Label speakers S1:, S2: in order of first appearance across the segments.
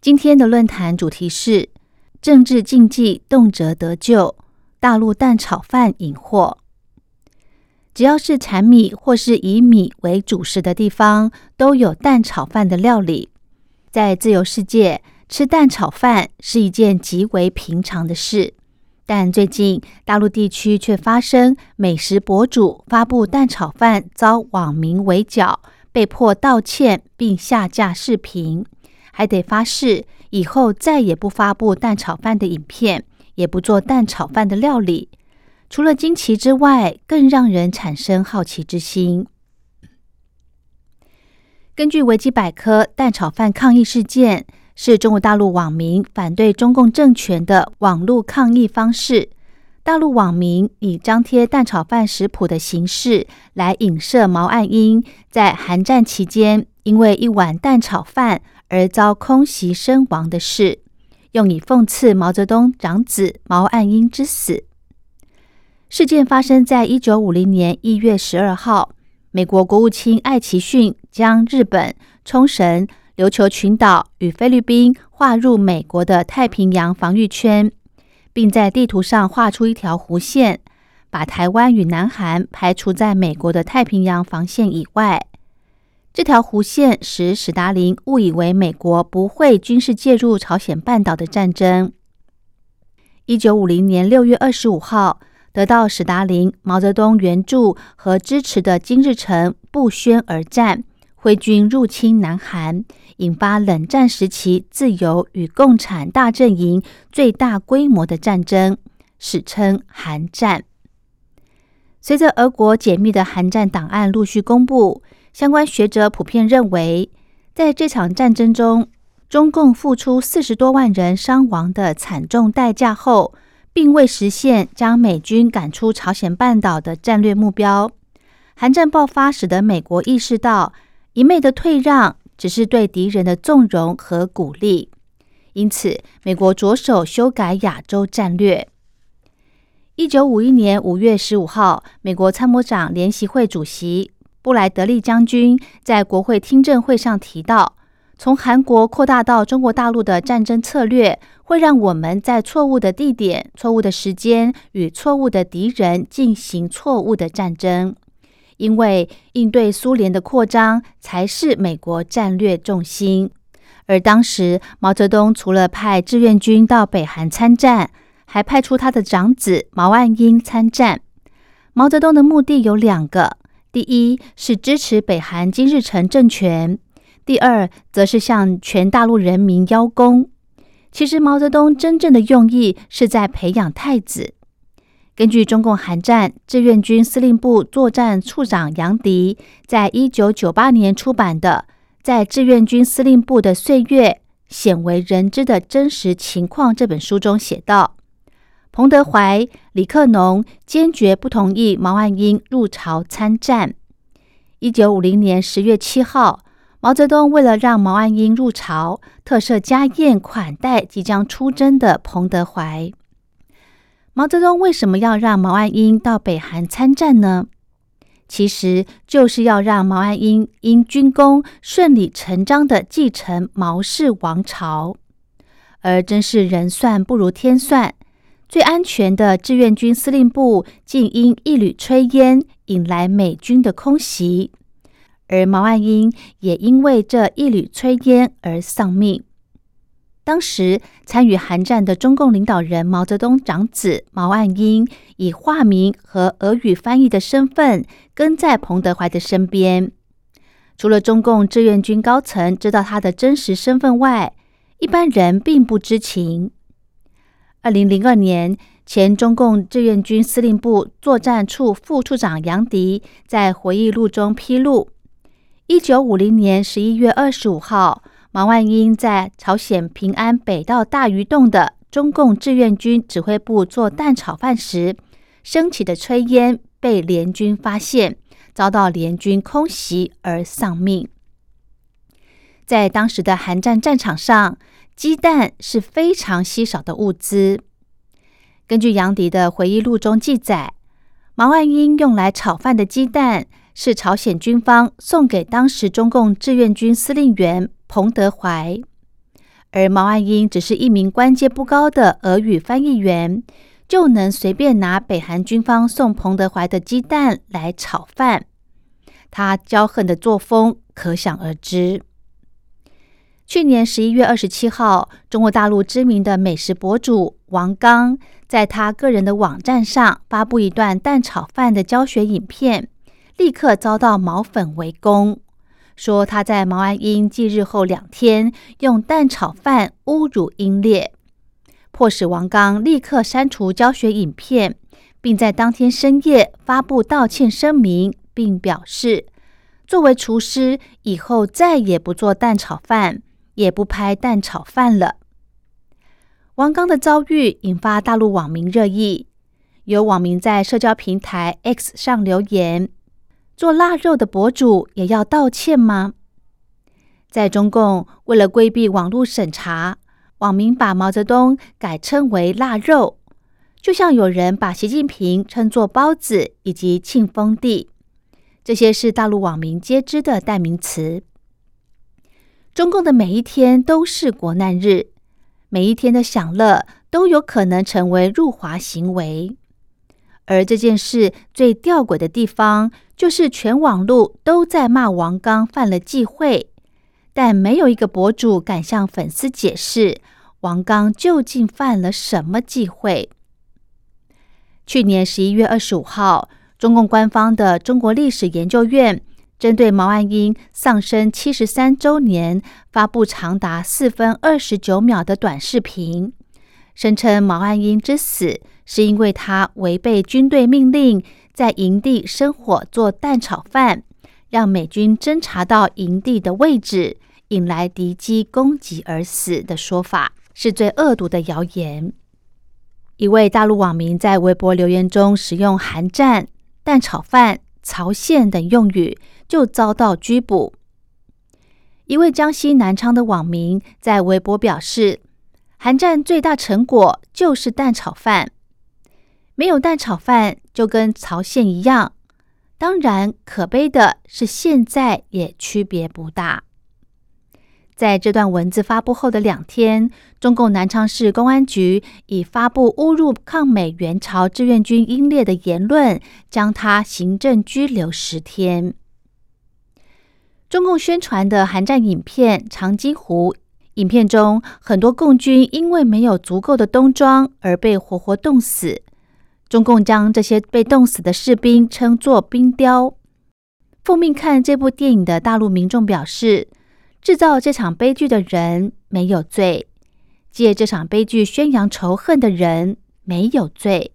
S1: 今天的论坛主题是政治禁忌动辄得救，大陆蛋炒饭引祸。只要是产米或是以米为主食的地方，都有蛋炒饭的料理。在自由世界，吃蛋炒饭是一件极为平常的事。但最近大陆地区却发生美食博主发布蛋炒饭遭网民围剿，被迫道歉并下架视频，还得发誓以后再也不发布蛋炒饭的影片，也不做蛋炒饭的料理。除了惊奇之外，更让人产生好奇之心。根据维基百科，蛋炒饭抗议事件。是中国大陆网民反对中共政权的网络抗议方式。大陆网民以张贴蛋炒饭食谱的形式来影射毛岸英在韩战期间因为一碗蛋炒饭而遭空袭身亡的事，用以讽刺毛泽东长子毛岸英之死。事件发生在一九五零年一月十二号，美国国务卿艾奇逊将日本冲绳。琉球群岛与菲律宾划入美国的太平洋防御圈，并在地图上画出一条弧线，把台湾与南韩排除在美国的太平洋防线以外。这条弧线使史达林误以为美国不会军事介入朝鲜半岛的战争。一九五零年六月二十五号，得到史达林、毛泽东援助和支持的金日成不宣而战。挥军入侵南韩，引发冷战时期自由与共产大阵营最大规模的战争，史称韩战。随着俄国解密的韩战档案陆续公布，相关学者普遍认为，在这场战争中，中共付出四十多万人伤亡的惨重代价后，并未实现将美军赶出朝鲜半岛的战略目标。韩战爆发使得美国意识到。一昧的退让只是对敌人的纵容和鼓励，因此美国着手修改亚洲战略。一九五一年五月十五号，美国参谋长联席会主席布莱德利将军在国会听证会上提到，从韩国扩大到中国大陆的战争策略，会让我们在错误的地点、错误的时间与错误的敌人进行错误的战争。因为应对苏联的扩张才是美国战略重心，而当时毛泽东除了派志愿军到北韩参战，还派出他的长子毛岸英参战。毛泽东的目的有两个：第一是支持北韩金日成政权；第二则是向全大陆人民邀功。其实毛泽东真正的用意是在培养太子。根据中共韩战志愿军司令部作战处长杨迪在一九九八年出版的《在志愿军司令部的岁月鲜为人知的真实情况》这本书中写道：彭德怀、李克农坚决不同意毛岸英入朝参战。一九五零年十月七号，毛泽东为了让毛岸英入朝，特设家宴款待即将出征的彭德怀。毛泽东为什么要让毛岸英到北韩参战呢？其实就是要让毛岸英因军功顺理成章的继承毛氏王朝。而真是人算不如天算，最安全的志愿军司令部竟因一缕炊烟引来美军的空袭，而毛岸英也因为这一缕炊烟而丧命。当时参与韩战的中共领导人毛泽东长子毛岸英，以化名和俄语翻译的身份跟在彭德怀的身边。除了中共志愿军高层知道他的真实身份外，一般人并不知情。二零零二年，前中共志愿军司令部作战处副处长杨迪在回忆录中披露：一九五零年十一月二十五号。毛万英在朝鲜平安北道大鱼洞的中共志愿军指挥部做蛋炒饭时，升起的炊烟被联军发现，遭到联军空袭而丧命。在当时的韩战战场上，鸡蛋是非常稀少的物资。根据杨迪的回忆录中记载，毛岸英用来炒饭的鸡蛋是朝鲜军方送给当时中共志愿军司令员彭德怀，而毛岸英只是一名官阶不高的俄语翻译员，就能随便拿北韩军方送彭德怀的鸡蛋来炒饭，他骄横的作风可想而知。去年十一月二十七号，中国大陆知名的美食博主王刚在他个人的网站上发布一段蛋炒饭的教学影片，立刻遭到毛粉围攻，说他在毛岸英继日后两天用蛋炒饭侮辱英烈，迫使王刚立刻删除教学影片，并在当天深夜发布道歉声明，并表示作为厨师以后再也不做蛋炒饭。也不拍蛋炒饭了。王刚的遭遇引发大陆网民热议，有网民在社交平台 X 上留言：“做腊肉的博主也要道歉吗？”在中共为了规避网络审查，网民把毛泽东改称为腊肉，就像有人把习近平称作包子以及庆丰帝，这些是大陆网民皆知的代名词。中共的每一天都是国难日，每一天的享乐都有可能成为入华行为。而这件事最吊诡的地方，就是全网络都在骂王刚犯了忌讳，但没有一个博主敢向粉丝解释王刚究竟犯了什么忌讳。去年十一月二十五号，中共官方的中国历史研究院。针对毛岸英丧生七十三周年，发布长达四分二十九秒的短视频，声称毛岸英之死是因为他违背军队命令，在营地生火做蛋炒饭，让美军侦察到营地的位置，引来敌机攻击而死的说法，是最恶毒的谣言。一位大陆网民在微博留言中使用“韩战”“蛋炒饭”。曹县等用语就遭到拘捕。一位江西南昌的网民在微博表示：“韩战最大成果就是蛋炒饭，没有蛋炒饭就跟曹县一样。当然，可悲的是现在也区别不大。”在这段文字发布后的两天，中共南昌市公安局已发布侮辱抗美援朝志愿军英烈的言论，将他行政拘留十天。中共宣传的韩战影片《长津湖》，影片中很多共军因为没有足够的冬装而被活活冻死。中共将这些被冻死的士兵称作“冰雕”。奉命看这部电影的大陆民众表示。制造这场悲剧的人没有罪，借这场悲剧宣扬仇恨的人没有罪，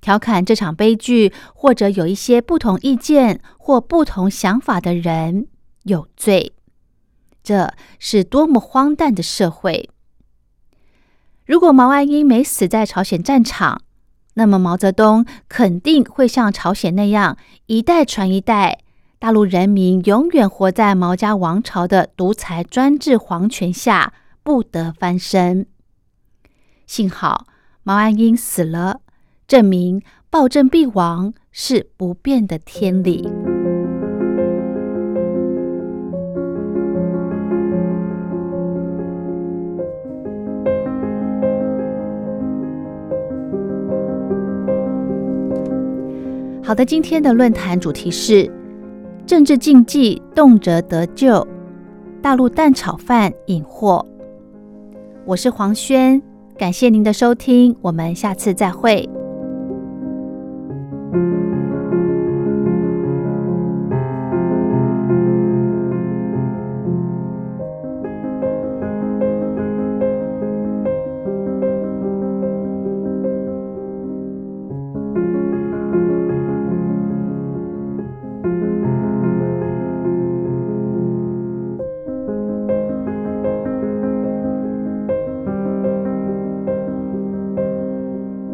S1: 调侃这场悲剧或者有一些不同意见或不同想法的人有罪。这是多么荒诞的社会！如果毛岸英没死在朝鲜战场，那么毛泽东肯定会像朝鲜那样一代传一代。大陆人民永远活在毛家王朝的独裁专制皇权下，不得翻身。幸好毛岸英死了，证明暴政必亡是不变的天理。好的，今天的论坛主题是。政治禁忌动辄得咎，大陆蛋炒饭引祸。我是黄轩，感谢您的收听，我们下次再会。